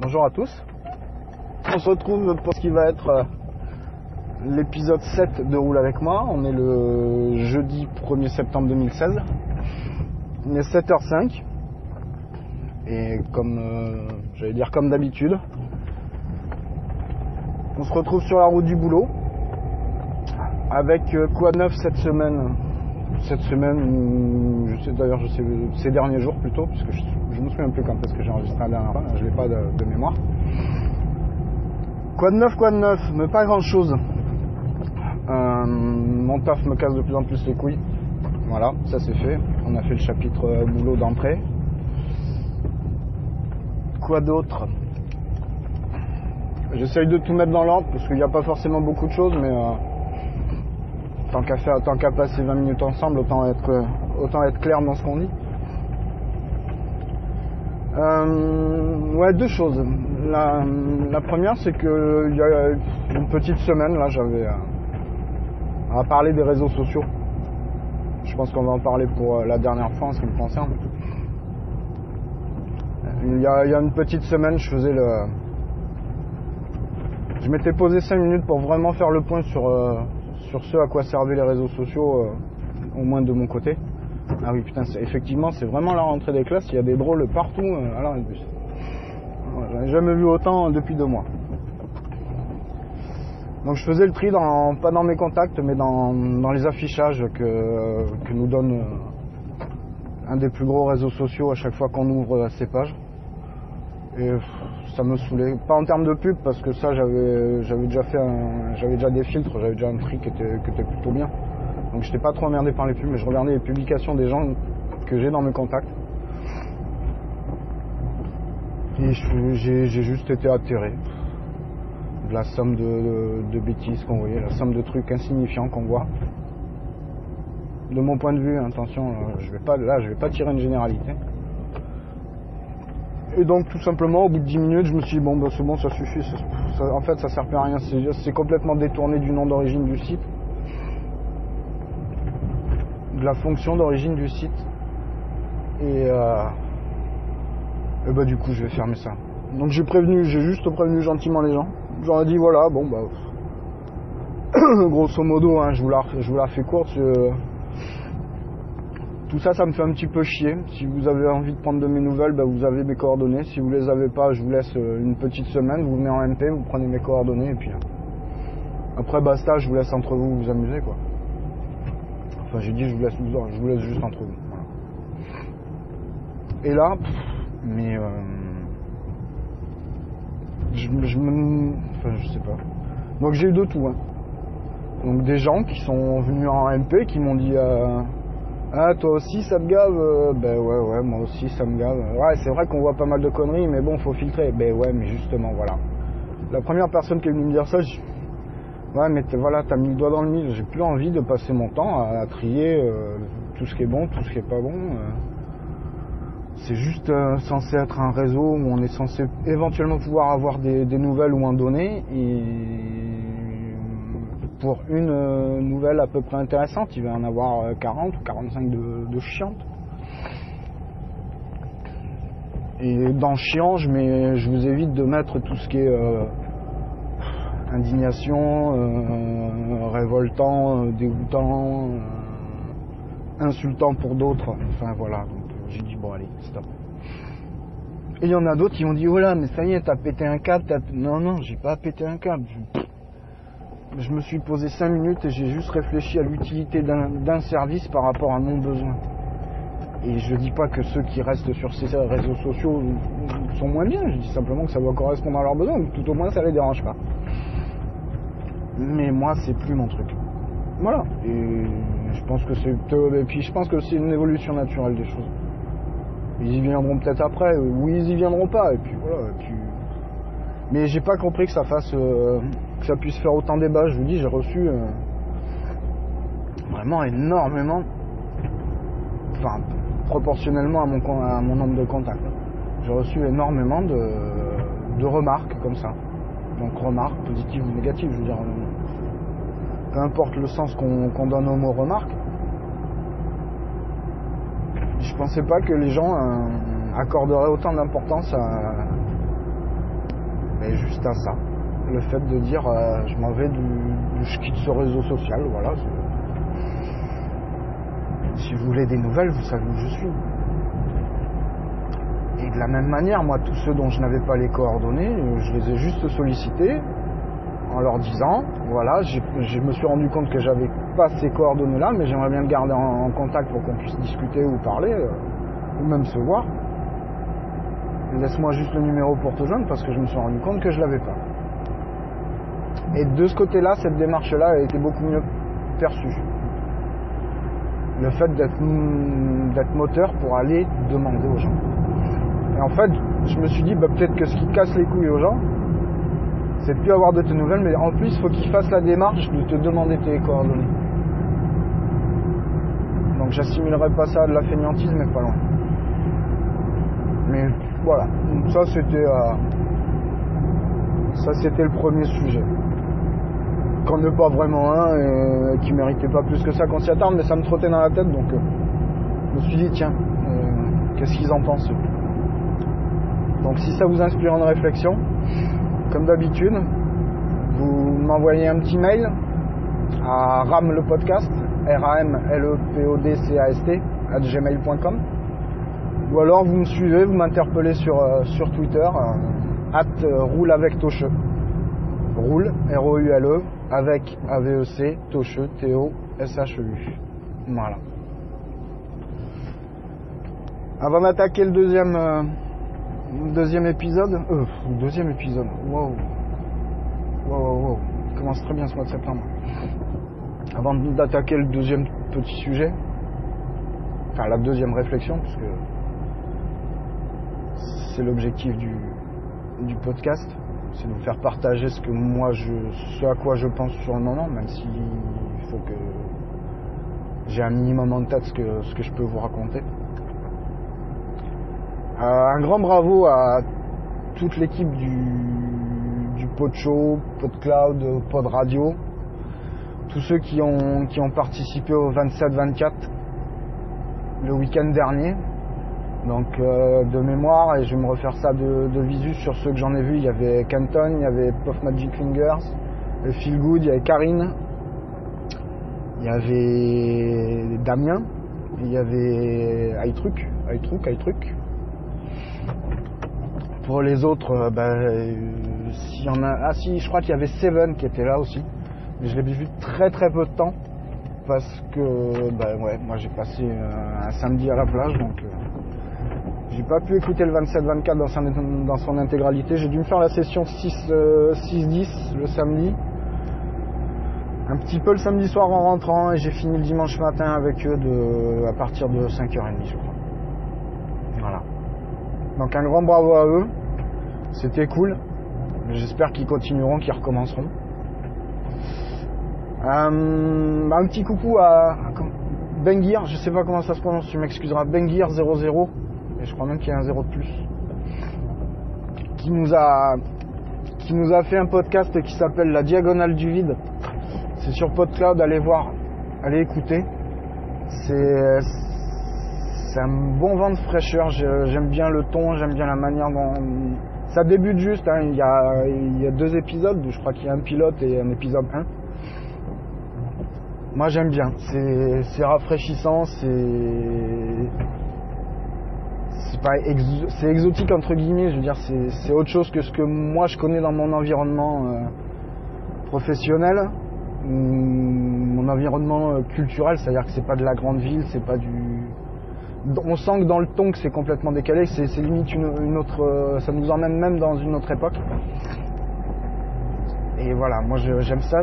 bonjour à tous. On se retrouve pour ce qui va être euh, l'épisode 7 de Roule avec moi. On est le jeudi 1er septembre 2016. Il est 7h05. Et comme euh, j'allais dire comme d'habitude, on se retrouve sur la route du boulot. Avec euh, quoi neuf cette semaine? Cette semaine, je sais d'ailleurs, ces derniers jours plutôt, puisque je, je me souviens plus quand est-ce que j'ai enregistré la dernière fois, je n'ai pas de, de mémoire. Quoi de neuf, quoi de neuf? Mais pas grand chose. Euh, mon taf me casse de plus en plus les couilles. Voilà, ça c'est fait. On a fait le chapitre euh, boulot d'entrée. Quoi d'autre? J'essaye de tout mettre dans l'ordre parce qu'il n'y a pas forcément beaucoup de choses, mais euh, tant qu'à faire, tant qu'à passer 20 minutes ensemble, autant être, autant être clair dans ce qu'on dit. Euh, ouais, deux choses. La, première, c'est que il y a une petite semaine, là, j'avais euh, à parler des réseaux sociaux. Je pense qu'on va en parler pour euh, la dernière fois en ce qui me concerne. Il y, a, il y a une petite semaine, je faisais le. Je m'étais posé 5 minutes pour vraiment faire le point sur, euh, sur ce à quoi servaient les réseaux sociaux, euh, au moins de mon côté. Ah oui, putain, effectivement, c'est vraiment la rentrée des classes. Il y a des drôles partout euh, à l'arrêt de bus. Ouais, J'en ai jamais vu autant depuis deux mois. Donc je faisais le tri, dans, pas dans mes contacts, mais dans, les affichages que, nous donne euh, un des plus gros réseaux sociaux à chaque fois qu'on ouvre euh, ces pages. Et ça me saoulait. Pas en termes de pub, parce que ça, j'avais j'avais déjà fait un- j'avais déjà des filtres, j'avais déjà un tri qui était, qui était plutôt bien. Donc j'étais pas trop emmerdé par les pubs, mais je regardais les publications des gens que j'ai dans mes contacts. Et je- j'ai juste été atterré. De la somme de, bêtises qu'on voyait, la somme de trucs insignifiants qu'on voit. De mon point de vue, attention, euh, je vais pas, là je vais pas tirer une généralité. Et donc tout simplement, au bout de 10 minutes, je me suis dit, bon, bah, c'est bon, ça suffit. en fait, ça sert plus à rien. C'est complètement détourné du nom d'origine du site. La fonction d'origine du site. Et, euh, et bah du coup, je vais fermer ça. Donc j'ai prévenu, j'ai juste prévenu gentiment les gens. J'aurais dit, voilà, bon, bah... grosso modo, hein, je, vous la, fais courte. tout ça, ça me fait un petit peu chier. Si vous avez envie de prendre de mes nouvelles, bah, vous avez mes coordonnées. Si vous les avez pas, je vous laisse euh, une petite semaine. Vous venez en MP, vous prenez mes coordonnées et puis euh, après basta, je vous laisse entre vous vous amuser quoi. J'ai dit je vous laisse je vous laisse juste entre vous. voilà. Et là, mais euh, je, je me, enfin, je sais pas. Donc j'ai eu de tout. Hein. Donc des gens qui sont venus en MP, qui m'ont dit. euh, ah, toi aussi, ça te gave Euh, Ben ouais, ouais, moi aussi, ça me gave. Ouais, c'est vrai qu'on voit pas mal de conneries, mais bon, faut filtrer. Ben ouais, mais justement, voilà. La première personne qui est venue me dire ça, je... ouais, mais voilà, t'as mis le doigt dans le mille. J'ai plus envie de passer mon temps à, trier euh, tout ce qui est bon, tout ce qui est pas bon. euh. C'est juste euh, censé être un réseau où on est censé éventuellement pouvoir avoir des, nouvelles ou en donner. Et pour une nouvelle à peu près intéressante, il va en avoir euh, 40 ou 45 de, chiantes. Et dans chiant, je, je vous évite de mettre tout ce qui est indignation, euh, révoltant, euh, dégoûtant, euh, insultant pour d'autres. Enfin voilà, donc j'ai dit bon allez, stop. Et il y en a d'autres qui ont dit oh là mais ça y est, t'as pété un câble. t'as- Non non, j'ai pas pété un câble. Je- me suis posé 5 minutes et j'ai juste réfléchi à l'utilité d'un d'un service par rapport à mon besoin. Et je dis pas que ceux qui restent sur ces réseaux sociaux sont moins bien, je dis simplement que ça doit correspondre à leurs besoins, ou tout au moins ça les dérange pas. Mais moi c'est plus mon truc. Voilà. Et je pense que c'est et puis je pense que c'est une évolution naturelle des choses. Ils y viendront peut-être après, ou ils y viendront pas, et puis voilà, et puis mais j'ai pas compris que ça fasse euh, que ça puisse faire autant débat. Je vous dis, j'ai reçu euh, vraiment énormément, enfin proportionnellement à mon à mon nombre de contacts. J'ai reçu énormément de, de remarques comme ça. Donc remarques positives ou négatives, je veux dire. Euh, Peu importe le sens qu'on donne au mot remarque. Je pensais pas que les gens euh, accorderaient autant d'importance à, Mais juste à ça. Le fait de dire euh, je m'en vais du, je quitte ce réseau social, voilà. Si vous voulez des nouvelles, vous savez où je suis. Et de la même manière, moi, tous ceux dont je n'avais pas les coordonnées, je les ai juste sollicités en leur disant, voilà, je me suis rendu compte que j'avais pas ces coordonnées-là, mais j'aimerais bien le garder en, contact pour qu'on puisse discuter ou parler, euh, ou même se voir. Laisse-moi juste le numéro pour te joindre parce que je me suis rendu compte que je l'avais pas. Et de ce côté-là, cette démarche-là a été beaucoup mieux perçue. Le fait d'être moteur pour aller demander aux gens. Et en fait, je me suis dit, bah, peut-être que ce qui casse les couilles aux gens, c'est plus avoir de tes nouvelles, mais en plus, il faut qu'ils fassent la démarche de te demander tes coordonnées. Donc j'assimilerai pas ça à de la fainéantise, mais pas loin. Mais voilà, ça c'était euh, ça c'était le premier sujet. Qu'on n'est pas vraiment un et qui méritait pas plus que ça qu'on s'y attarde, mais ça me trottait dans la tête donc euh, je me suis dit tiens, euh, qu'est-ce qu'ils en pensent Donc si ça vous inspire une réflexion, comme d'habitude, vous m'envoyez un petit mail à ram le podcast, r a m l e p o d c a s t gmail.com ou alors vous me suivez, vous m'interpellez sur, euh, sur Twitter euh, at euh, roule avec Toche. Roule, R-O-U-L-E, avec A-V-E-C, Toche, T-O-S-H-E-U. Voilà. Avant d'attaquer le deuxième Deuxième épisode euh, Deuxième épisode. Wow. Wow, wow, wow. Commence très bien ce mois de septembre. Avant d'attaquer le deuxième petit sujet, enfin la deuxième réflexion, puisque c'est l'objectif du, podcast, c'est de vous faire partager ce que moi je, ce à quoi je pense sur le moment, même s'il faut que j'ai un minimum en tête que, ce que je peux vous raconter. Euh, un grand bravo à toute l'équipe du, Pod Show, Pod Cloud, Pod Radio, tous ceux qui ont, participé au 27-24 le week-end dernier. Donc euh, de mémoire, et je vais me refaire ça de, de, visu sur ceux que j'en ai vus, il y avait Canton, il y avait Puff Magic Fingers, Feel Good, il y avait Karine, il y avait Damien, il y avait iTruc, iTruc, iTruc, pour les autres, euh, ben, euh. Ah si, je crois qu'il y avait Seven qui était là aussi. Mais je l'ai vu très très peu de temps. Parce que ben, ouais, moi j'ai passé euh, un samedi à la plage donc j'ai pas pu écouter le 27-24 dans son, intégralité. J'ai dû me faire la session 6-10 le samedi. Un petit peu le samedi soir en rentrant et j'ai fini le dimanche matin avec eux à partir de 5h30 je crois. Donc un grand bravo à eux. C'était cool. J'espère qu'ils continueront, qu'ils recommenceront. Euh, un petit coucou à, Bengir, je sais pas comment ça se prononce, tu m'excuseras, Bengir00, et je crois même qu'il y a un 0 de plus, qui nous a, qui nous a fait un podcast qui s'appelle La Diagonale du Vide. C'est sur PodCloud, allez voir, allez écouter. C'est, c'est un bon vent de fraîcheur. J'aime bien le ton, j'aime bien la manière dont. Ça débute juste, hein. il, y a, il, y a, deux épisodes, je crois qu'il y a un pilote et un épisode 1. Moi j'aime bien, c'est rafraîchissant, c'est. C'est exotique entre guillemets, je veux dire, c'est autre chose que ce que moi je connais dans mon environnement euh, professionnel, mon environnement euh, culturel, c'est-à-dire que c'est pas de la grande ville, c'est pas du on sent que dans le ton que c'est complètement décalé, c'est limite une, autre, euh, ça nous emmène même dans une autre époque. Et voilà, moi j'aime ça.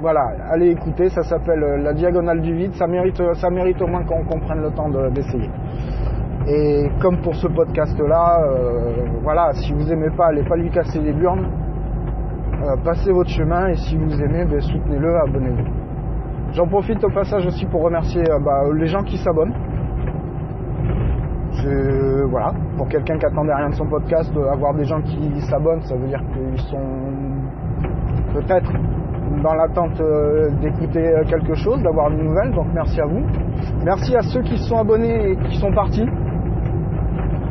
Voilà, allez écouter, ça s'appelle euh, La Diagonale du Vide, ça mérite, euh, au moins qu'on prenne le temps d'essayer. et comme pour ce podcast-là, voilà, si vous aimez pas, allez pas lui casser les burnes, passez votre chemin et si vous aimez, ben, soutenez-le, abonnez-vous. J'en profite au passage aussi pour remercier bah, les gens qui s'abonnent voilà, pour quelqu'un qui attendait rien de son podcast, euh, avoir des gens qui s'abonnent, ça veut dire qu'ils sont peut-être dans l'attente euh, d'écouter euh, quelque chose, d'avoir une nouvelle. Donc merci à vous. Merci à ceux qui se sont abonnés et qui sont partis,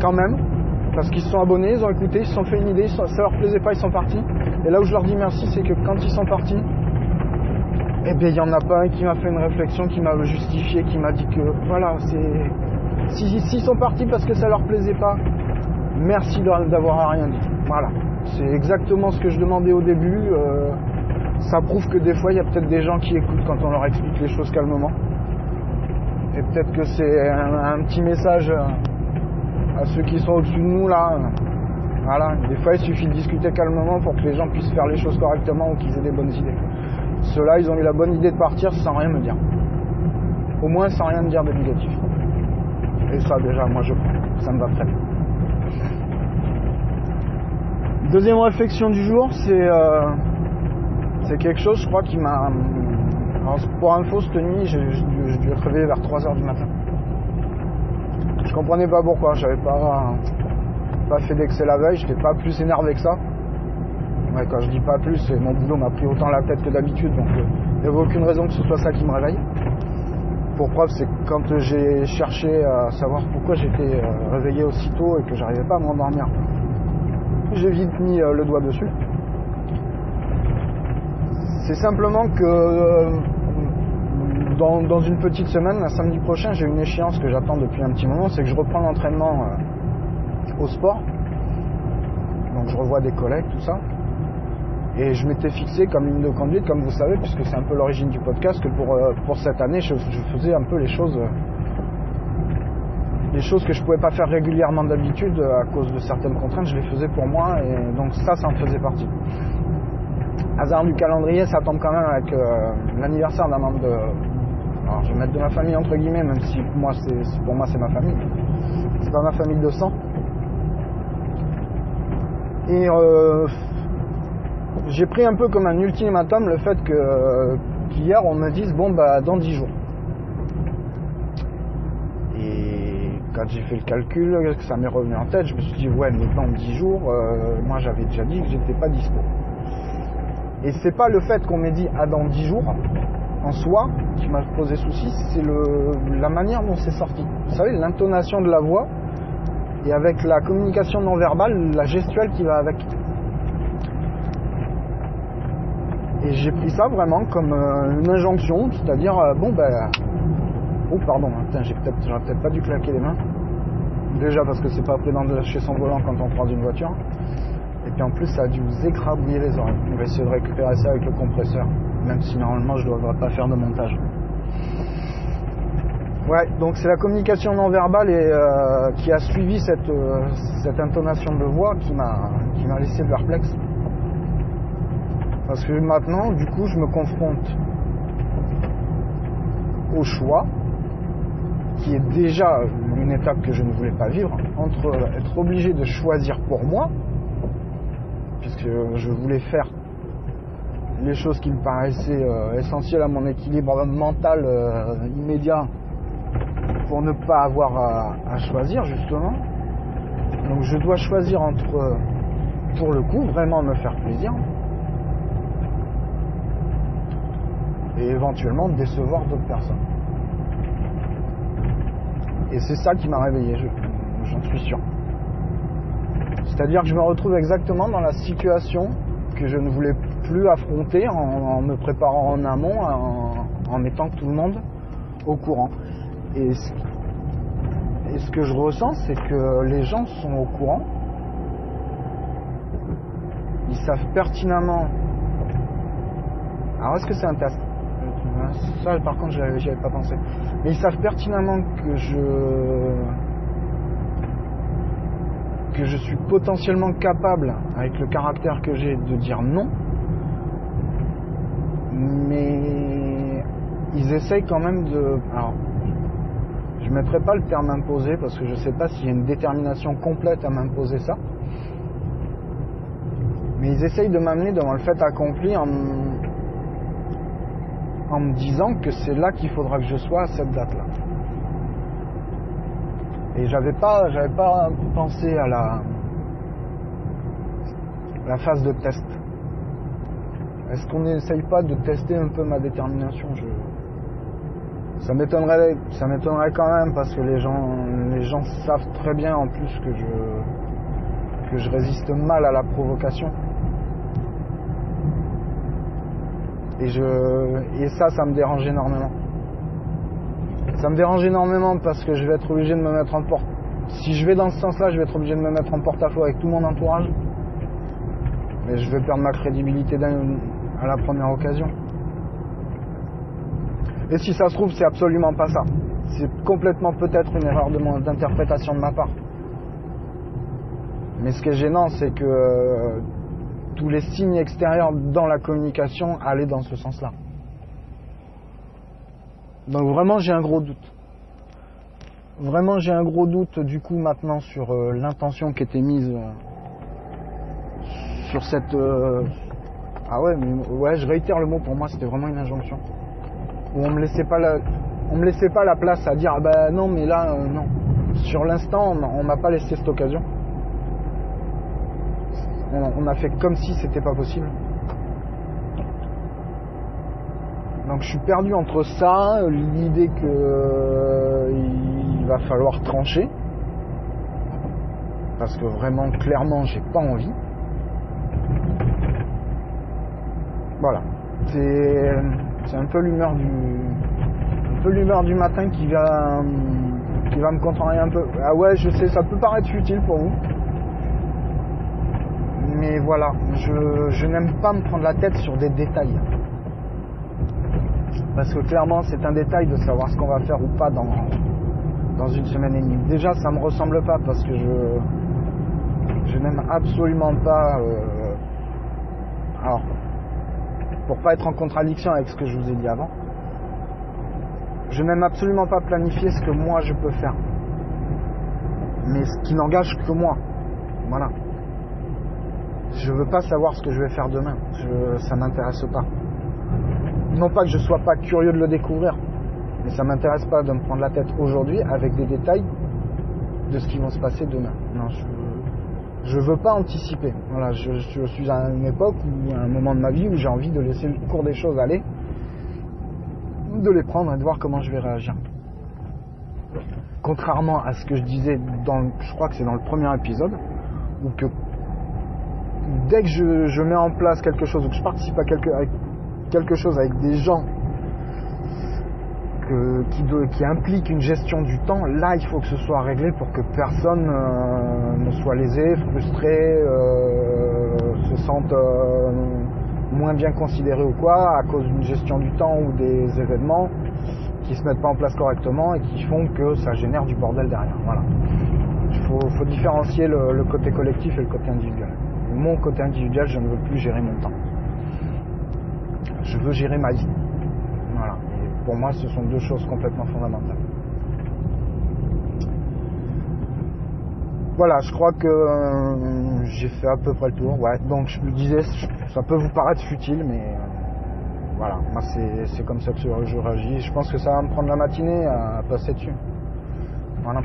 quand même. parce qu'ils se sont abonnés, ils ont écouté, ils se sont fait une idée, ça leur plaisait pas, ils sont partis. Et là où je leur dis merci, c'est que quand ils sont partis, eh bien il y en a pas un qui m'a fait une réflexion, qui m'a justifié, qui m'a dit que voilà, c'est. S'ils si, sont partis parce que ça leur plaisait pas, merci d'avoir rien dit. Voilà. C'est exactement ce que je demandais au début. Euh, ça prouve que des fois, il y a peut-être des gens qui écoutent quand on leur explique les choses calmement. Et peut-être que c'est un, petit message à ceux qui sont au-dessus de nous là. Voilà, des fois il suffit de discuter calmement pour que les gens puissent faire les choses correctement ou qu'ils aient des bonnes idées. Ceux-là, ils ont eu la bonne idée de partir sans rien me dire. Au moins sans rien me dire de négatif. Et ça déjà, moi je. Ça me va très bien. Deuxième réflexion du jour, c'est euh, quelque chose, je crois, qui m'a. pour info, cette nuit, j'ai dû être réveillé vers 3h du matin. Je comprenais pas pourquoi, j'avais pas, pas fait d'excès la veille, j'étais pas plus énervé que ça. Quand je dis pas plus, mon boulot m'a pris autant la tête que d'habitude, donc euh, il n'y avait aucune raison que ce soit ça qui me réveille. Pour preuve, c'est quand j'ai cherché à savoir pourquoi j'étais euh, réveillé aussitôt et que j'arrivais pas à m'endormir. J'ai vite mis euh, le doigt dessus. C'est simplement que euh, dans, une petite semaine, samedi prochain, j'ai une échéance que j'attends depuis un petit moment, c'est que je reprends l'entraînement au sport. Donc je revois des collègues, tout ça. Et je m'étais fixé comme ligne de conduite, comme vous savez, puisque c'est un peu l'origine du podcast, que pour, euh, pour cette année, je, faisais un peu les choses, les choses que je pouvais pas faire régulièrement d'habitude à cause de certaines contraintes, je les faisais pour moi, et donc ça, ça en faisait partie hasard du calendrier, ça tombe quand même avec euh, l'anniversaire d'un membre de. Alors je vais mettre de ma famille entre guillemets, même si moi c'est pour moi c'est ma famille. C'est pas ma famille de sang. Et euh, j'ai pris un peu comme un ultimatum le fait que qu'hier on me dise bon bah dans 10 jours. Et quand j'ai fait le calcul, ça m'est revenu en tête, je me suis dit ouais mais dans 10 jours, euh, moi j'avais déjà dit que j'étais pas dispo. Et c'est pas le fait qu'on m'ait dit ah dans 10 jours en soi qui m'a posé souci, c'est la manière dont c'est sorti. Vous savez, l'intonation de la voix et avec la communication non verbale, la gestuelle qui va avec. Et j'ai pris ça vraiment comme euh, une injonction, c'est-à-dire euh, bon ben oh pardon, hein, j'ai peut-être j'aurais peut-être pas dû claquer les mains. Déjà parce que c'est pas prudent de lâcher son volant quand on croise une voiture. Et puis en plus, ça a dû vous écrabouiller les oreilles. On va essayer de récupérer ça avec le compresseur, même si normalement je ne devrais pas faire de montage. Ouais, donc c'est la communication non verbale et, euh, qui a suivi cette, cette intonation de voix qui m'a qui m'a laissé perplexe. Parce que maintenant, du coup, je me confronte au choix, qui est déjà une étape que je ne voulais pas vivre, entre être obligé de choisir pour moi, puisque je voulais faire les choses qui me paraissaient euh, essentielles à mon équilibre mental euh, immédiat pour ne pas avoir à, choisir justement. Donc je dois choisir entre, pour le coup, vraiment me faire plaisir et éventuellement décevoir d'autres personnes. Et c'est ça qui m'a réveillé, j'en suis sûr. C'est-à-dire que je me retrouve exactement dans la situation que je ne voulais plus affronter en, me préparant en amont, en, mettant tout le monde au courant. Et ce, et ce que je ressens, c'est que les gens sont au courant. Ils savent pertinemment. Alors est-ce que c'est un test? Ça, par contre, j'y avais pas pensé. Mais ils savent pertinemment que je que je suis potentiellement capable, avec le caractère que j'ai, de dire non, mais ils essayent quand même de... Alors, je ne mettrai pas le terme imposer parce que je ne sais pas s'il y a une détermination complète à m'imposer ça. Mais ils essayent de m'amener devant le fait accompli en, en me disant que c'est là qu'il faudra que je sois à cette date-là. Et j'avais pas, j'avais pas pensé à la, phase de test. Est-ce qu'on n'essaye pas de tester un peu ma détermination? Je... Ça m'étonnerait, ça m'étonnerait quand même parce que les gens, les gens savent très bien en plus que je, que je résiste mal à la provocation. Et, je, et ça, ça me dérange énormément. Ça me dérange énormément parce que je vais être obligé de me mettre en porte. Si je vais dans ce sens-là, je vais être obligé de me mettre en porte-à-faux avec tout mon entourage. Mais je vais perdre ma crédibilité à la première occasion. Et si ça se trouve, c'est absolument pas ça. C'est complètement peut-être une erreur d'interprétation de, ma part. Mais ce qui est gênant, c'est que euh, tous les signes extérieurs dans la communication allaient dans ce sens-là. Donc vraiment, j'ai un gros doute. Vraiment, j'ai un gros doute du coup maintenant sur euh, l'intention qui était mise euh, sur cette. ah ouais, mais ouais, je réitère le mot. Pour moi, c'était vraiment une injonction où on me laissait pas la, me laissait pas la place à dire ah bah non mais là euh, non. Sur l'instant on m'a pas laissé cette occasion. On a fait comme si c'était pas possible. Donc je suis perdu entre ça, l'idée que il va falloir trancher. Parce que vraiment clairement j'ai pas envie. Voilà. C'est c'est un peu l'humeur du, un peu l'humeur du matin qui va, qui va me contrarier un peu. Ah ouais, je sais, ça peut paraître futile pour vous. Mais voilà, je, n'aime pas me prendre la tête sur des détails. Parce que clairement, c'est un détail de savoir ce qu'on va faire ou pas dans, dans une semaine et demie. Déjà, ça me ressemble pas parce que je, je n'aime absolument pas. Euh, alors, pour pas être en contradiction avec ce que je vous ai dit avant, je n'aime absolument pas planifier ce que moi je peux faire. Mais ce qui n'engage que moi. Voilà. Je veux pas savoir ce que je vais faire demain. Ça m'intéresse pas. Non pas que je sois pas curieux de le découvrir, mais ça m'intéresse pas de me prendre la tête aujourd'hui avec des détails de ce qui va se passer demain. Non, je, je veux pas anticiper. Voilà, je, suis à une époque ou à un moment de ma vie où j'ai envie de laisser le cours des choses aller, de les prendre et de voir comment je vais réagir. Contrairement à ce que je disais dans, je crois que c'est dans le premier épisode, où que dès que je, mets en place quelque chose ou que je participe à quelque chose avec des gens qui, implique une gestion du temps, là il faut que ce soit réglé pour que personne euh, ne soit lésé, frustré, euh, se sente euh, moins bien considéré ou quoi à cause d'une gestion du temps ou des événements qui se mettent pas en place correctement et qui font que ça génère du bordel derrière. Voilà. Il faut, différencier le, côté collectif et le côté individuel. Mon côté individuel, je ne veux plus gérer mon temps. Je veux gérer ma vie pour moi, ce sont deux choses complètement fondamentales. Voilà, je crois que euh, j'ai fait à peu près le tour. Ouais, donc je me disais, ça peut vous paraître futile, mais euh, voilà, moi c'est comme ça que je réagis. Je pense que ça va me prendre la matinée à passer dessus. Voilà.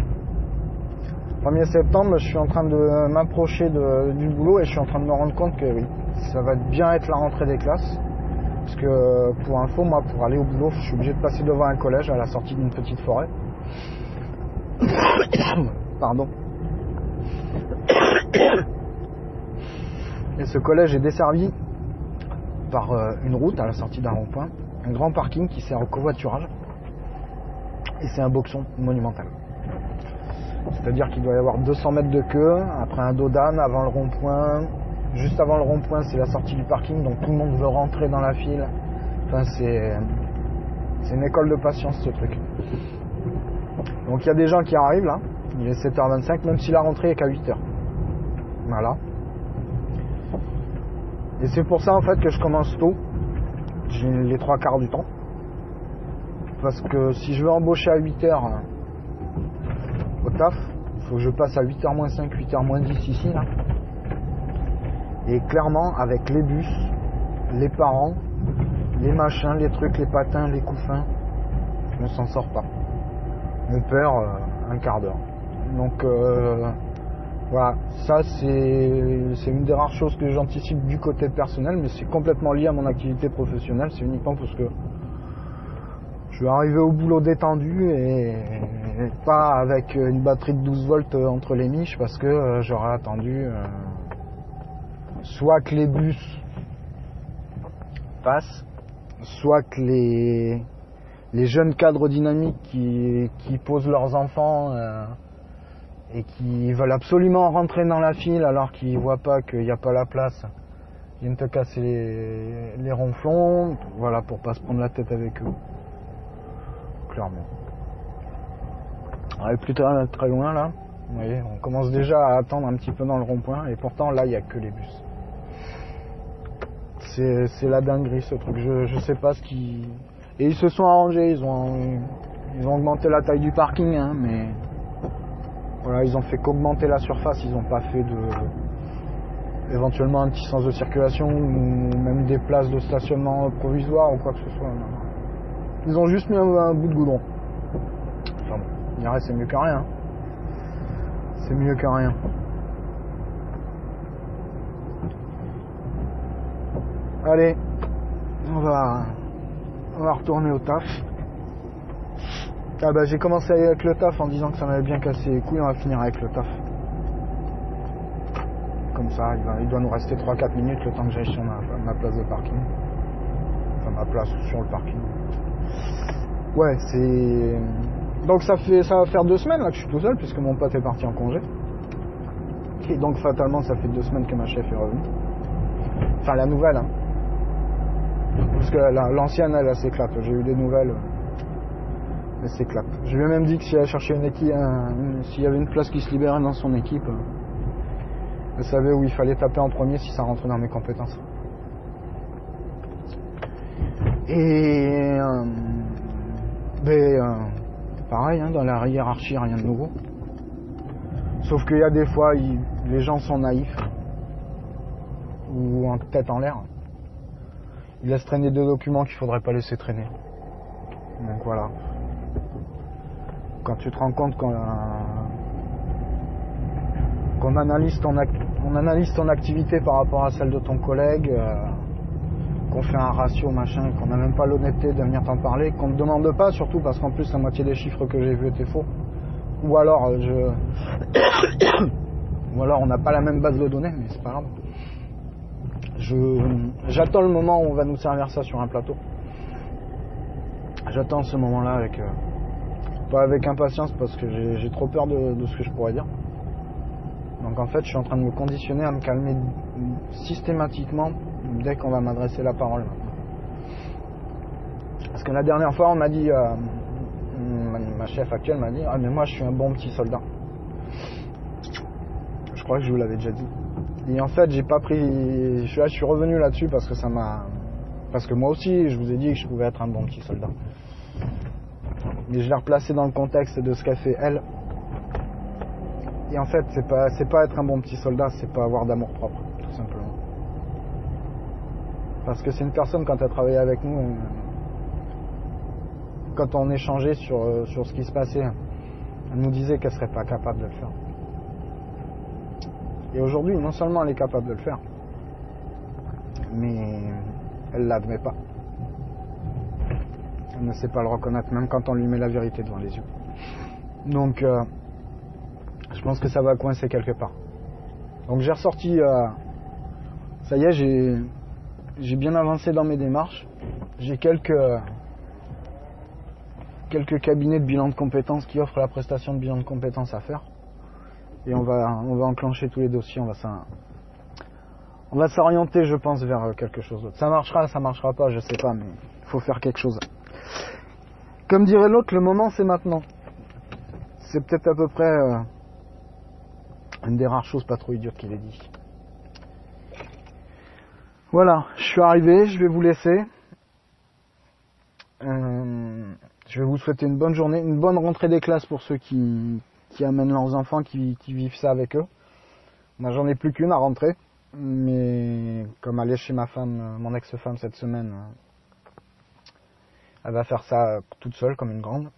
1er septembre, je suis en train de m'approcher du boulot et je suis en train de me rendre compte que oui, ça va bien être la rentrée des classes. Parce que pour info, moi, pour aller au boulot, je suis obligé de passer devant un collège à la sortie d'une petite forêt. Pardon. Et ce collège est desservi par euh, une route à la sortie d'un rond-point, un grand parking qui sert au covoiturage. Et c'est un boxon monumental. C'est-à-dire qu'il doit y avoir 200 mètres de queue, après un dos avant le rond-point, Juste avant le rond-point, c'est la sortie du parking, donc tout le monde veut rentrer dans la file. Enfin, c'est, une école de patience ce truc. Donc il y a des gens qui arrivent là, il est 7h25, même si la rentrée est qu'à 8h. Voilà. Et c'est pour ça en fait que je commence tôt. Les trois quarts du temps. Parce que si je veux embaucher à 8h euh, au taf, il faut que je passe à 8h moins 5, 8h moins 10 ici là. Et clairement, avec les bus, les parents, les machins, les trucs, les patins, les couffins, on s'en sort pas. On perd euh, un quart d'heure. Donc euh, voilà, ça c'est une des rares choses que j'anticipe du côté personnel, mais c'est complètement lié à mon activité professionnelle. C'est uniquement parce que je vais arriver au boulot détendu et, pas avec une batterie de 12 volts entre les miches parce que euh, j'aurais attendu euh, soit que les bus passent, soit que les, les jeunes cadres dynamiques qui, qui posent leurs enfants euh, et qui veulent absolument rentrer dans la file alors qu'ils voient pas qu'il n'y a pas la place, viennent te casser les, les ronflons, voilà, pour pas se prendre la tête avec eux. Clairement. On est plus très, loin là. Vous voyez, on commence déjà à attendre un petit peu dans le rond-point et pourtant là il n'y a que les bus. C'est, la dinguerie ce truc. Je, je sais pas ce qui. Et ils se sont arrangés, ils ont, ils ont augmenté la taille du parking, hein, mais voilà, ils ont fait qu'augmenter la surface, ils n'ont pas fait de éventuellement un petit sens de circulation ou même des places de stationnement provisoires ou quoi que ce soit. Ils ont juste mis un bout de goudron. C'est mieux que rien. C'est mieux que rien. Allez, on va, on va retourner au taf. Ah bah j'ai commencé avec le taf en disant que ça m'avait bien cassé les couilles, on va finir avec le taf. Comme ça, il doit nous rester 3-4 minutes le temps que j'aille sur ma, ma, place de parking. Enfin ma place sur le parking. Ouais, c'est. Donc ça fait ça va faire deux semaines là que je suis tout seul puisque mon pote est parti en congé. Et donc fatalement ça fait deux semaines que ma chef est revenue. Enfin la nouvelle hein. Parce que l'ancienne, elle, s'éclate. J'ai eu des nouvelles. Elle s'éclate. Je lui même dit que si elle cherchait une équipe, s'il y avait une place qui se libérait dans son équipe, elle savait où il fallait taper en premier si ça rentrait dans mes compétences. Et euh, ben, euh, pareil, hein, dans la hiérarchie, rien de nouveau. Sauf qu'il y a des fois, les gens sont naïfs ou en tête en l'air il laisse traîner deux documents qu'il faudrait pas laisser traîner. Donc voilà. Quand tu te rends compte qu'on qu'on analyse ton on analyse ton activité par rapport à celle de ton collègue, euh, qu'on fait un ratio machin, qu'on n'a même pas l'honnêteté de venir t'en parler, qu'on ne demande pas surtout parce qu'en plus la moitié des chiffres que j'ai vus étaient faux. Ou alors euh, je ou alors on n'a pas la même base de données, mais c'est pas grave j'attends le moment où on va nous servir ça sur un plateau. J'attends ce moment-là avec euh, pas avec impatience parce que j'ai trop peur de, ce que je pourrais dire. Donc en fait, je suis en train de me conditionner à me calmer systématiquement dès qu'on va m'adresser la parole. Parce que la dernière fois, on m'a dit, euh, ma chef actuelle m'a dit, ah mais moi je suis un bon petit soldat. Je crois que je vous l'avais déjà dit. Et en fait, j'ai pas pris. Je suis, revenu là-dessus parce que ça m'a. Parce que moi aussi, je vous ai dit que je pouvais être un bon petit soldat. Mais je l'ai replacé dans le contexte de ce qu'a fait elle. Et en fait, c'est pas, c'est pas être un bon petit soldat, c'est pas avoir d'amour propre, tout simplement. Parce que c'est une personne, quand elle a travaillé avec nous, quand on échangeait sur, sur ce qui se passait, elle nous disait qu'elle serait pas capable de le faire. Et aujourd'hui, non seulement elle est capable de le faire, mais elle l'admet pas. Elle ne sait pas le reconnaître, même quand on lui met la vérité devant les yeux. Donc, euh, je pense que ça va coincer quelque part. Donc j'ai ressorti, euh, ça y est, j'ai, j'ai bien avancé dans mes démarches. J'ai quelques, quelques cabinets de bilan de compétences qui offrent la prestation de bilan de compétences à faire et on va, on va enclencher tous les dossiers, on va s'orienter, je pense, vers quelque chose d'autre. Ça marchera, ça marchera pas, je sais pas, mais il faut faire quelque chose. Comme dirait l'autre, le moment c'est maintenant. C'est peut-être à peu près euh, une des rares choses pas trop idiotes qu'il ait dit. Voilà, je suis arrivé, je vais vous laisser. Euh, je vais vous souhaiter une bonne journée, une bonne rentrée des classes pour ceux qui, qui amènent leurs enfants, qui, vivent ça avec eux. Moi, j'en ai plus qu'une à rentrer, mais comme aller chez ma femme, mon ex-femme cette semaine, elle va faire ça toute seule comme une grande.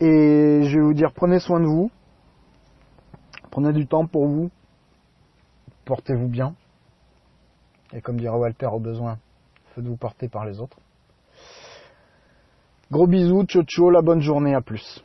Et je vais vous dire, prenez soin de vous, prenez du temps pour vous, portez-vous bien. Et comme dirait Walter au besoin, faites-vous porter par les autres. Gros bisous, ciao ciao, la bonne journée, à plus.